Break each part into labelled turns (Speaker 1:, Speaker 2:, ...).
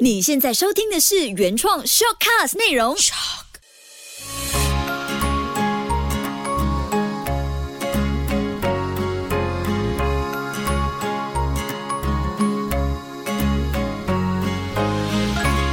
Speaker 1: 你现在收听的是原创 shortcast 内容。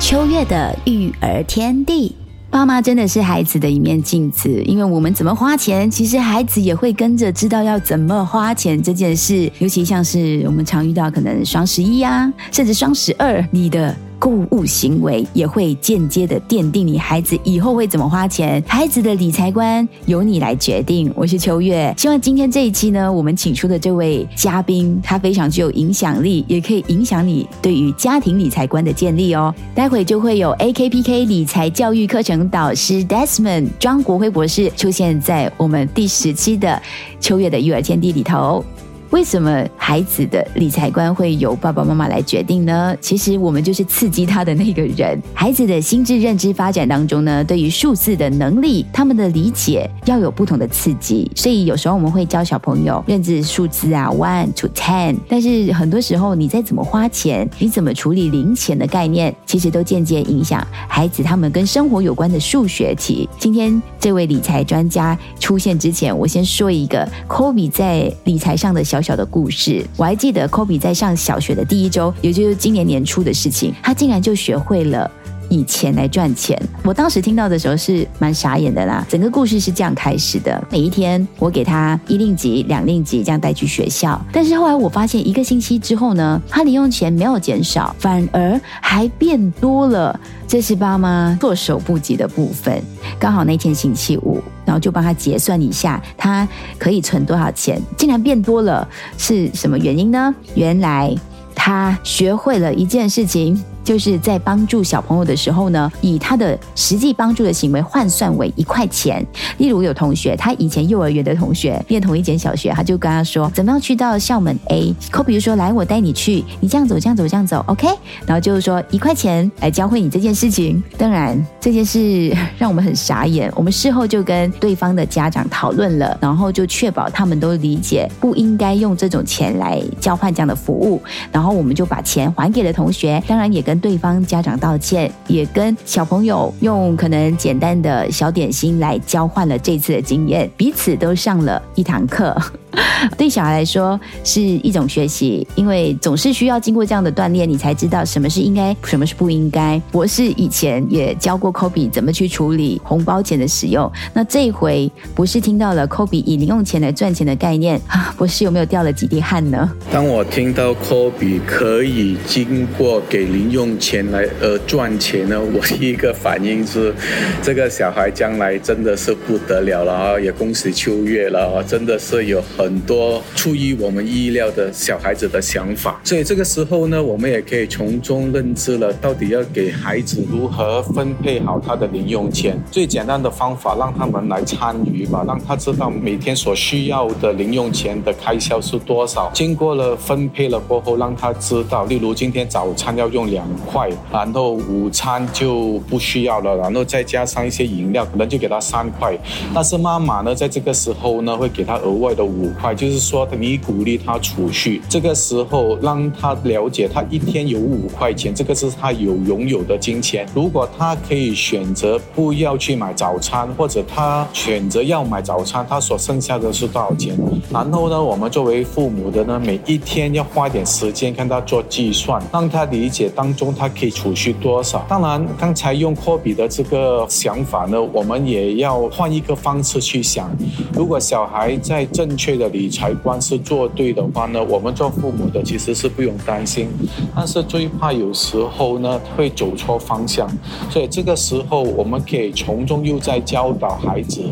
Speaker 2: 秋月的育儿天地，爸妈真的是孩子的一面镜子，因为我们怎么花钱，其实孩子也会跟着知道要怎么花钱这件事。尤其像是我们常遇到可能双十一啊，甚至双十二，你的。购物行为也会间接的奠定你孩子以后会怎么花钱，孩子的理财观由你来决定。我是秋月，希望今天这一期呢，我们请出的这位嘉宾，他非常具有影响力，也可以影响你对于家庭理财观的建立哦。待会就会有 AKPK 理财教育课程导师 Desmond 庄国辉博士出现在我们第十期的秋月的育儿天地里头。为什么孩子的理财观会由爸爸妈妈来决定呢？其实我们就是刺激他的那个人。孩子的心智认知发展当中呢，对于数字的能力，他们的理解要有不同的刺激。所以有时候我们会教小朋友认知数字啊，one to ten。但是很多时候你在怎么花钱，你怎么处理零钱的概念，其实都间接影响孩子他们跟生活有关的数学题。今天这位理财专家出现之前，我先说一个 Kobe 在理财上的小。小小的故事，我还记得科比在上小学的第一周，也就是今年年初的事情，他竟然就学会了以钱来赚钱。我当时听到的时候是蛮傻眼的啦。整个故事是这样开始的：每一天我给他一令吉、两令吉这样带去学校，但是后来我发现一个星期之后呢，他零用钱没有减少，反而还变多了。这是爸妈措手不及的部分。刚好那天星期五。然后就帮他结算一下，他可以存多少钱，竟然变多了，是什么原因呢？原来他学会了一件事情。就是在帮助小朋友的时候呢，以他的实际帮助的行为换算为一块钱。例如有同学，他以前幼儿园的同学，念同一间小学，他就跟他说，怎么样去到校门 A？扣，比如说，来，我带你去，你这样走，这样走，这样走，OK？然后就是说一块钱来教会你这件事情。当然，这件事让我们很傻眼。我们事后就跟对方的家长讨论了，然后就确保他们都理解不应该用这种钱来交换这样的服务。然后我们就把钱还给了同学，当然也跟。跟对方家长道歉，也跟小朋友用可能简单的小点心来交换了这次的经验，彼此都上了一堂课。对小孩来说是一种学习，因为总是需要经过这样的锻炼，你才知道什么是应该，什么是不应该。博士以前也教过 Kobe 怎么去处理红包钱的使用。那这一回博士听到了 Kobe 以零用钱来赚钱的概念，博士有没有掉了几滴汗呢？
Speaker 3: 当我听到 Kobe 可以经过给零用钱来而赚钱呢，我第一个反应是，这个小孩将来真的是不得了了啊！也恭喜秋月了啊，真的是有。很多出于我们意料的小孩子的想法，所以这个时候呢，我们也可以从中认知了，到底要给孩子如何分配好他的零用钱。最简单的方法，让他们来参与吧，让他知道每天所需要的零用钱的开销是多少。经过了分配了过后，让他知道，例如今天早餐要用两块，然后午餐就不需要了，然后再加上一些饮料，可能就给他三块。但是妈妈呢，在这个时候呢，会给他额外的五。块就是说，你鼓励他储蓄，这个时候让他了解，他一天有五块钱，这个是他有拥有的金钱。如果他可以选择不要去买早餐，或者他选择要买早餐，他所剩下的是多少钱？然后呢，我们作为父母的呢，每一天要花点时间跟他做计算，让他理解当中他可以储蓄多少。当然，刚才用科比的这个想法呢，我们也要换一个方式去想，如果小孩在正确。的理财观是做对的话呢，我们做父母的其实是不用担心，但是最怕有时候呢会走错方向，所以这个时候我们可以从中又在教导孩子，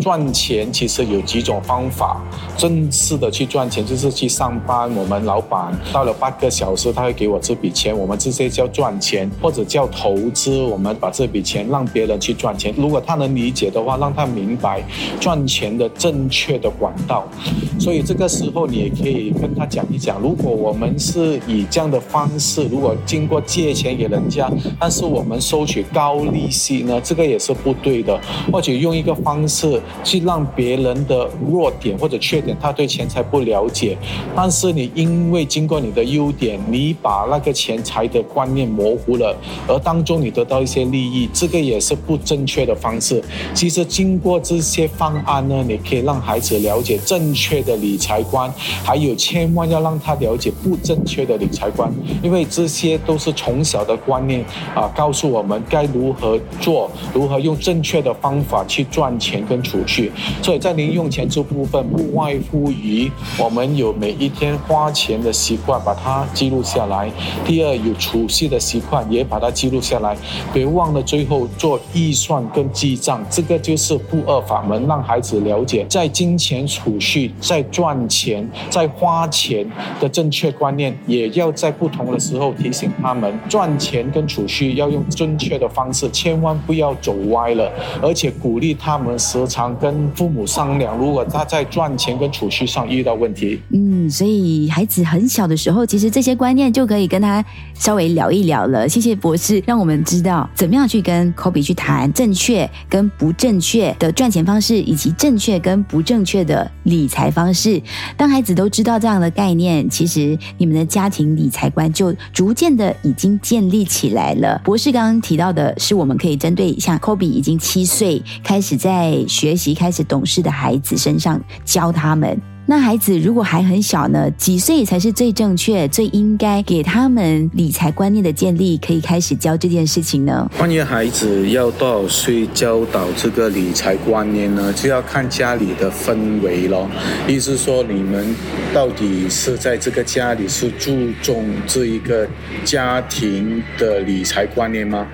Speaker 3: 赚钱其实有几种方法，正式的去赚钱就是去上班，我们老板到了八个小时他会给我这笔钱，我们这些叫赚钱或者叫投资，我们把这笔钱让别人去赚钱，如果他能理解的话，让他明白赚钱的正确的管道。Thank you. 所以这个时候你也可以跟他讲一讲，如果我们是以这样的方式，如果经过借钱给人家，但是我们收取高利息呢，这个也是不对的。或者用一个方式去让别人的弱点或者缺点，他对钱财不了解，但是你因为经过你的优点，你把那个钱财的观念模糊了，而当中你得到一些利益，这个也是不正确的方式。其实经过这些方案呢，你可以让孩子了解正确的理财观，还有千万要让他了解不正确的理财观，因为这些都是从小的观念啊，告诉我们该如何做，如何用正确的方法去赚钱跟储蓄。所以在零用钱这部分，不外乎于我们有每一天花钱的习惯，把它记录下来；第二，有储蓄的习惯，也把它记录下来。别忘了最后做预算跟记账，这个就是不二法门，让孩子了解在金钱储蓄、在赚钱、在花钱的正确观念，也要在不同的时候提醒他们，赚钱跟储蓄要用正确的方式，千万不要走歪了，而且鼓励他们时常跟父母商量，如果他在赚钱跟储蓄上遇到问题，
Speaker 2: 嗯，所以孩子很小的时候，其实这些观念就可以跟他稍微聊一聊了。谢谢博士，让我们知道怎么样去跟 Kobe 去谈正确跟不正确的赚钱方式，以及正确跟不正确的理财方。是当孩子都知道这样的概念，其实你们的家庭理财观就逐渐的已经建立起来了。博士刚刚提到的是，我们可以针对像 Kobe 已经七岁开始在学习、开始懂事的孩子身上教他们。那孩子如果还很小呢？几岁才是最正确、最应该给他们理财观念的建立？可以开始教这件事情呢？
Speaker 3: 关于孩子要多少岁教导这个理财观念呢？就要看家里的氛围咯。意思说，你们到底是在这个家里是注重这一个家庭的理财观念吗？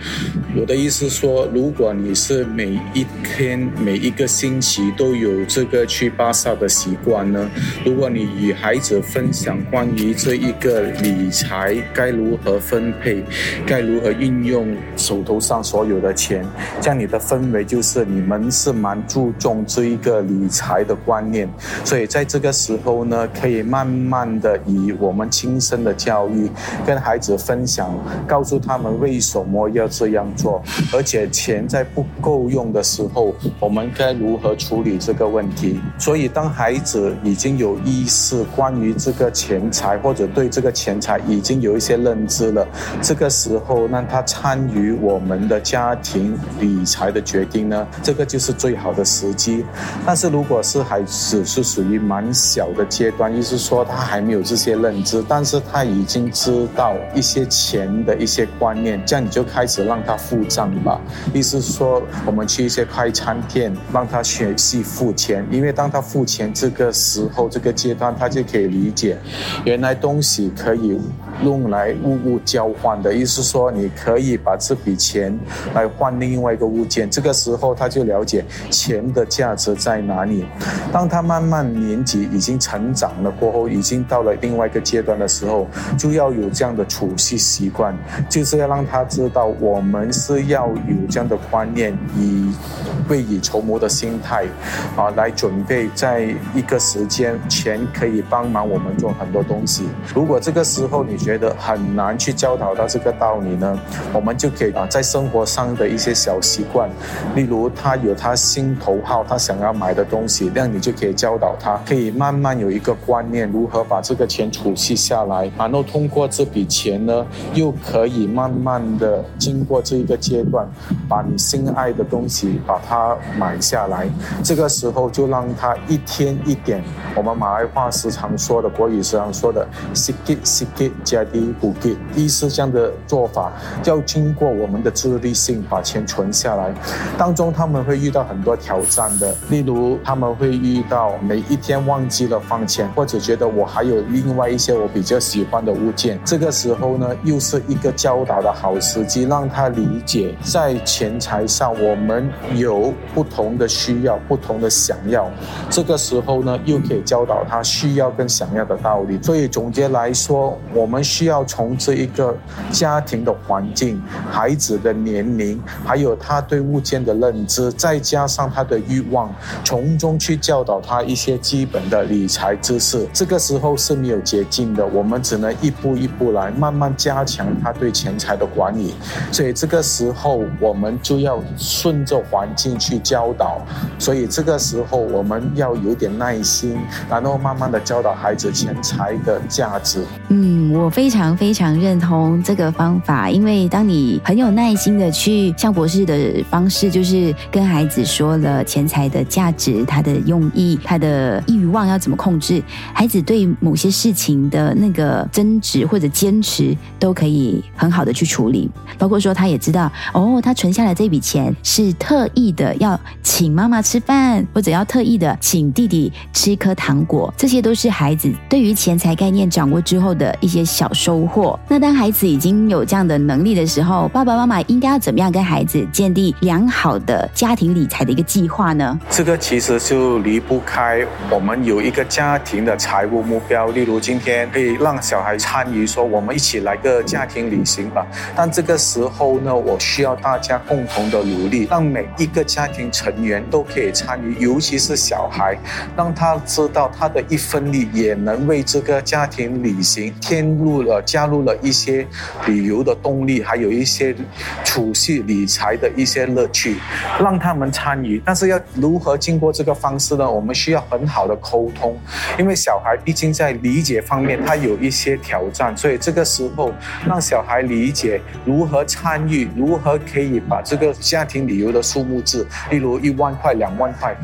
Speaker 3: 我的意思说，如果你是每一天、每一个星期都有这个去巴萨的习惯呢？如果你与孩子分享关于这一个理财该如何分配，该如何运用手头上所有的钱，这样你的氛围就是你们是蛮注重这一个理财的观念。所以在这个时候呢，可以慢慢的以我们亲身的教育跟孩子分享，告诉他们为什么要这样做，而且钱在不够用的时候，我们该如何处理这个问题。所以当孩子。已经有意识关于这个钱财，或者对这个钱财已经有一些认知了。这个时候让他参与我们的家庭理财的决定呢，这个就是最好的时机。但是如果是孩子是属于蛮小的阶段，意思说他还没有这些认知，但是他已经知道一些钱的一些观念，这样你就开始让他付账吧。意思说，我们去一些快餐店，让他学习付钱，因为当他付钱这个时。之后这个阶段，他就可以理解，原来东西可以用来物物交换的意思，说你可以把这笔钱来换另外一个物件。这个时候他就了解钱的价值在哪里。当他慢慢年纪已经成长了过后，已经到了另外一个阶段的时候，就要有这样的储蓄习惯，就是要让他知道，我们是要有这样的观念，以未雨绸缪的心态啊，来准备在一个时。间钱可以帮忙我们做很多东西。如果这个时候你觉得很难去教导他这个道理呢，我们就可以啊，在生活上的一些小习惯，例如他有他心头好，他想要买的东西，那你就可以教导他，可以慢慢有一个观念，如何把这个钱储蓄下来，然后通过这笔钱呢，又可以慢慢的经过这一个阶段，把你心爱的东西把它买下来。这个时候就让他一天一点。我们马来话时常说的，国语时常说的 “sikit sikit jadi bukit”，意思这样的做法，要经过我们的自律性把钱存下来。当中他们会遇到很多挑战的，例如他们会遇到每一天忘记了放钱，或者觉得我还有另外一些我比较喜欢的物件。这个时候呢，又是一个教导的好时机，让他理解在钱财上我们有不同的需要、不同的想要。这个时候呢，又可以教导他需要跟想要的道理，所以总结来说，我们需要从这一个家庭的环境、孩子的年龄，还有他对物件的认知，再加上他的欲望，从中去教导他一些基本的理财知识。这个时候是没有捷径的，我们只能一步一步来，慢慢加强他对钱财的管理。所以这个时候我们就要顺着环境去教导。所以这个时候我们要有点耐心，然后慢慢的教导孩子钱财的价值。
Speaker 2: 嗯，我非常非常认同这个方法，因为当你很有耐心的去像博士的方式，就是跟孩子说了钱财的价值、他的用意、他的欲望要怎么控制，孩子对某些事情的那个争执或者坚持都可以很好的去处理。包括说他也知道，哦，他存下来这笔钱是特意的要请妈妈吃饭，或者要特意的请弟弟吃一颗糖果，这些都是孩子对于钱财概念掌握之后。的一些小收获。那当孩子已经有这样的能力的时候，爸爸妈妈应该要怎么样跟孩子建立良好的家庭理财的一个计划呢？
Speaker 3: 这个其实就离不开我们有一个家庭的财务目标。例如今天可以让小孩参与，说我们一起来个家庭旅行吧。但这个时候呢，我需要大家共同的努力，让每一个家庭成员都可以参与，尤其是小孩，让他知道他的一份力也能为这个家庭旅行。添入了加入了一些旅游的动力，还有一些储蓄理财的一些乐趣，让他们参与。但是要如何经过这个方式呢？我们需要很好的沟通，因为小孩毕竟在理解方面他有一些挑战，所以这个时候让小孩理解如何参与，如何可以把这个家庭旅游的数目字，例如一万块、两万块，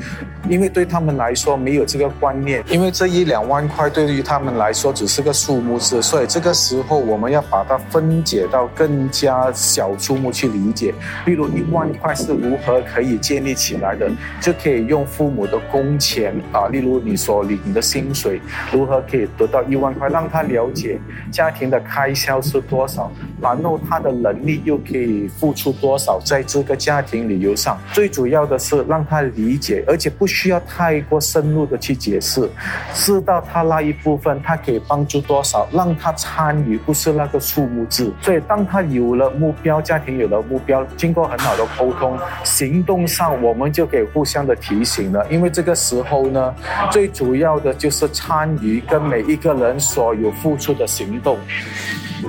Speaker 3: 因为对他们来说没有这个观念，因为这一两万块对于他们来说只是个数。目字，所以这个时候我们要把它分解到更加小数目去理解。例如一万块是如何可以建立起来的，就可以用父母的工钱啊，例如你所领的薪水，如何可以得到一万块，让他了解家庭的开销是多少，然后他的能力又可以付出多少在这个家庭旅游上。最主要的是让他理解，而且不需要太过深入的去解释，知道他那一部分，他可以帮助多少。让他参与，不是那个数目字。所以，当他有了目标，家庭有了目标，经过很好的沟通，行动上我们就可以互相的提醒了。因为这个时候呢，最主要的就是参与跟每一个人所有付出的行动。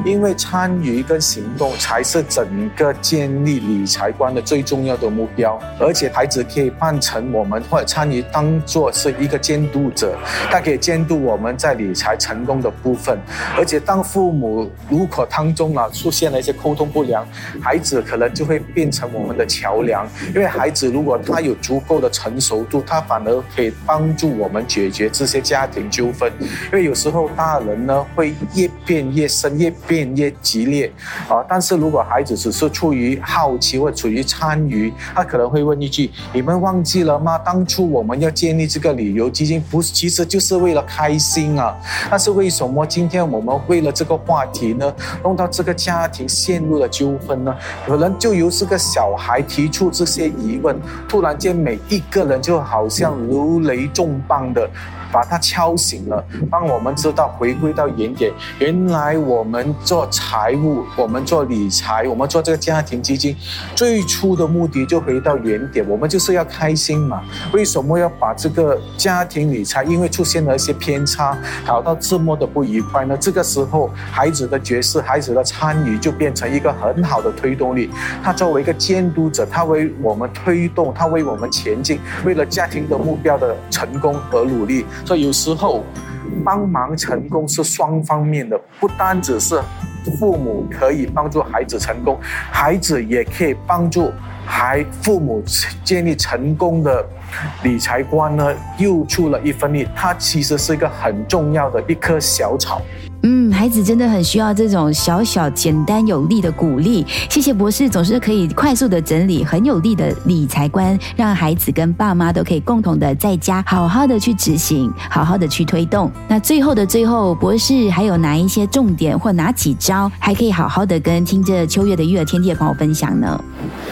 Speaker 3: 因为参与跟行动才是整个建立理财观的最重要的目标，而且孩子可以扮成我们或者参与当做是一个监督者，他可以监督我们在理财成功的部分。而且当父母如果当中啊出现了一些沟通不良，孩子可能就会变成我们的桥梁。因为孩子如果他有足够的成熟度，他反而可以帮助我们解决这些家庭纠纷。因为有时候大人呢会越变越深越。变越激烈啊！但是如果孩子只是出于好奇或处于参与，他可能会问一句：“你们忘记了吗？当初我们要建立这个旅游基金，不是其实就是为了开心啊？但是为什么今天我们为了这个话题呢，弄到这个家庭陷入了纠纷呢？可能就由这个小孩提出这些疑问，突然间每一个人就好像如雷重磅的。”把它敲醒了，帮我们知道回归到原点。原来我们做财务，我们做理财，我们做这个家庭基金，最初的目的就回到原点，我们就是要开心嘛。为什么要把这个家庭理财因为出现了一些偏差，搞到这么的不愉快呢？这个时候，孩子的角色、孩子的参与就变成一个很好的推动力。他作为一个监督者，他为我们推动，他为我们前进，为了家庭的目标的成功而努力。所以有时候帮忙成功是双方面的，不单只是父母可以帮助孩子成功，孩子也可以帮助孩父母建立成功的理财观呢，又出了一份力。它其实是一个很重要的一棵小草。
Speaker 2: 孩子真的很需要这种小小、简单、有力的鼓励。谢谢博士，总是可以快速的整理很有力的理财观，让孩子跟爸妈都可以共同的在家好好的去执行，好好的去推动。那最后的最后，博士还有哪一些重点或哪几招，还可以好好的跟听着秋月的育儿天地的朋友分享呢？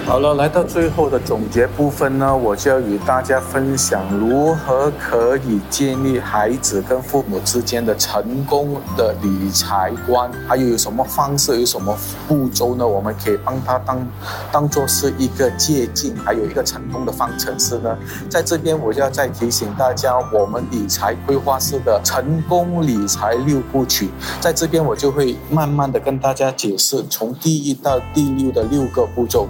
Speaker 3: 好了，来到最后的总结部分呢，我就要与大家分享如何可以建立孩子跟父母之间的成功的。理财。财观，还有有什么方式，有什么步骤呢？我们可以帮他当当做是一个借鉴，还有一个成功的方程式呢。在这边，我就要再提醒大家，我们理财规划师的成功理财六部曲，在这边我就会慢慢的跟大家解释，从第一到第六的六个步骤。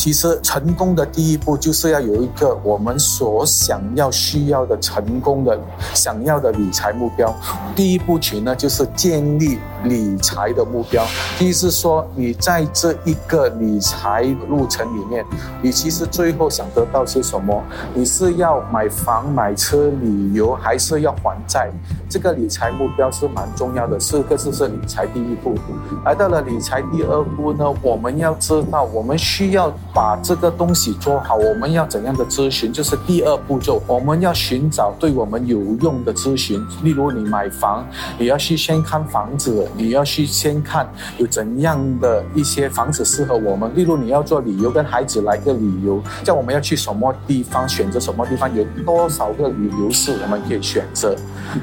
Speaker 3: 其实成功的第一步就是要有一个我们所想要、需要的成功的、想要的理财目标。第一步群呢，就是建立理财的目标。意思是说，你在这一个理财路程里面，你其实最后想得到是什么？你是要买房、买车、旅游，还是要还债？这个理财目标是蛮重要的。四个字是理财第一步。来到了理财第二步呢，我们要知道，我们需要。把这个东西做好，我们要怎样的咨询？就是第二步骤，我们要寻找对我们有用的咨询。例如，你买房，你要去先看房子，你要去先看有怎样的一些房子适合我们。例如，你要做旅游，跟孩子来个旅游，叫我们要去什么地方，选择什么地方，有多少个旅游是我们可以选择。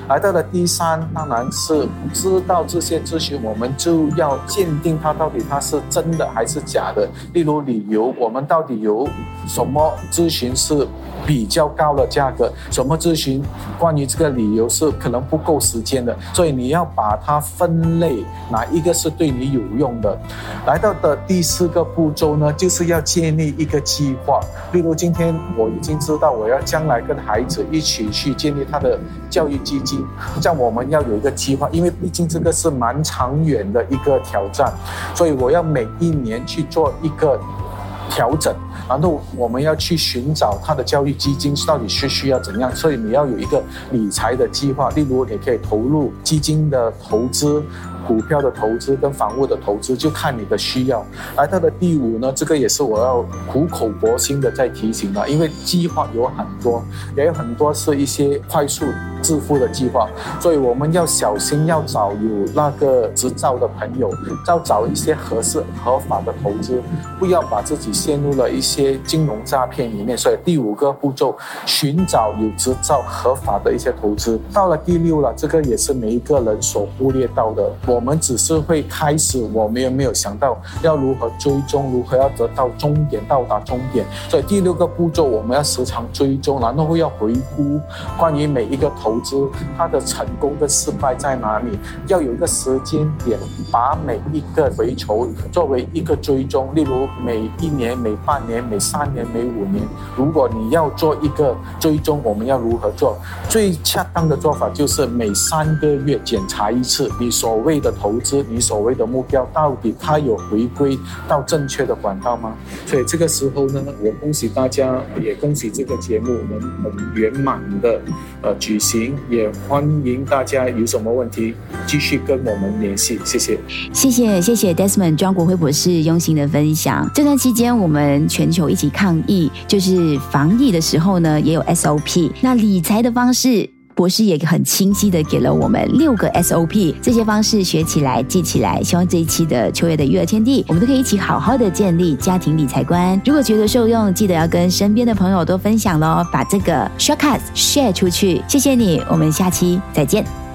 Speaker 3: 来到了第三，当然是知道这些咨询，我们就要鉴定它到底它是真的还是假的。例如旅游。我们到底有什么咨询是比较高的价格？什么咨询关于这个理由是可能不够时间的？所以你要把它分类，哪一个是对你有用的？来到的第四个步骤呢，就是要建立一个计划。例如今天我已经知道我要将来跟孩子一起去建立他的教育基金，这样我们要有一个计划，因为毕竟这个是蛮长远的一个挑战，所以我要每一年去做一个。调整，然后我们要去寻找他的教育基金到底是需要怎样，所以你要有一个理财的计划，例如你可以投入基金的投资。股票的投资跟房屋的投资就看你的需要。来到的第五呢，这个也是我要苦口婆心的在提醒了，因为计划有很多，也有很多是一些快速致富的计划，所以我们要小心，要找有那个执照的朋友，要找一些合适合法的投资，不要把自己陷入了一些金融诈骗里面。所以第五个步骤，寻找有执照合法的一些投资。到了第六了，这个也是每一个人所忽略到的。我。我们只是会开始，我们也没有想到要如何追踪，如何要得到终点，到达终点。所以第六个步骤，我们要时常追踪，然后要回顾关于每一个投资它的成功跟失败在哪里，要有一个时间点，把每一个回酬作为一个追踪。例如每一年、每半年、每三年、每五年，如果你要做一个追踪，我们要如何做？最恰当的做法就是每三个月检查一次，你所谓的。的投资，你所谓的目标到底它有回归到正确的管道吗？所以这个时候呢，我恭喜大家，也恭喜这个节目能很圆满的呃举行，也欢迎大家有什么问题继续跟我们联系，谢谢，
Speaker 2: 谢谢谢谢 Desmond 庄国辉博士用心的分享。这段期间我们全球一起抗疫，就是防疫的时候呢，也有 SOP，那理财的方式。博士也很清晰的给了我们六个 SOP，这些方式学起来、记起来。希望这一期的秋月的育儿天地，我们都可以一起好好的建立家庭理财观。如果觉得受用，记得要跟身边的朋友多分享喽，把这个 shortcuts share 出去。谢谢你，我们下期再见。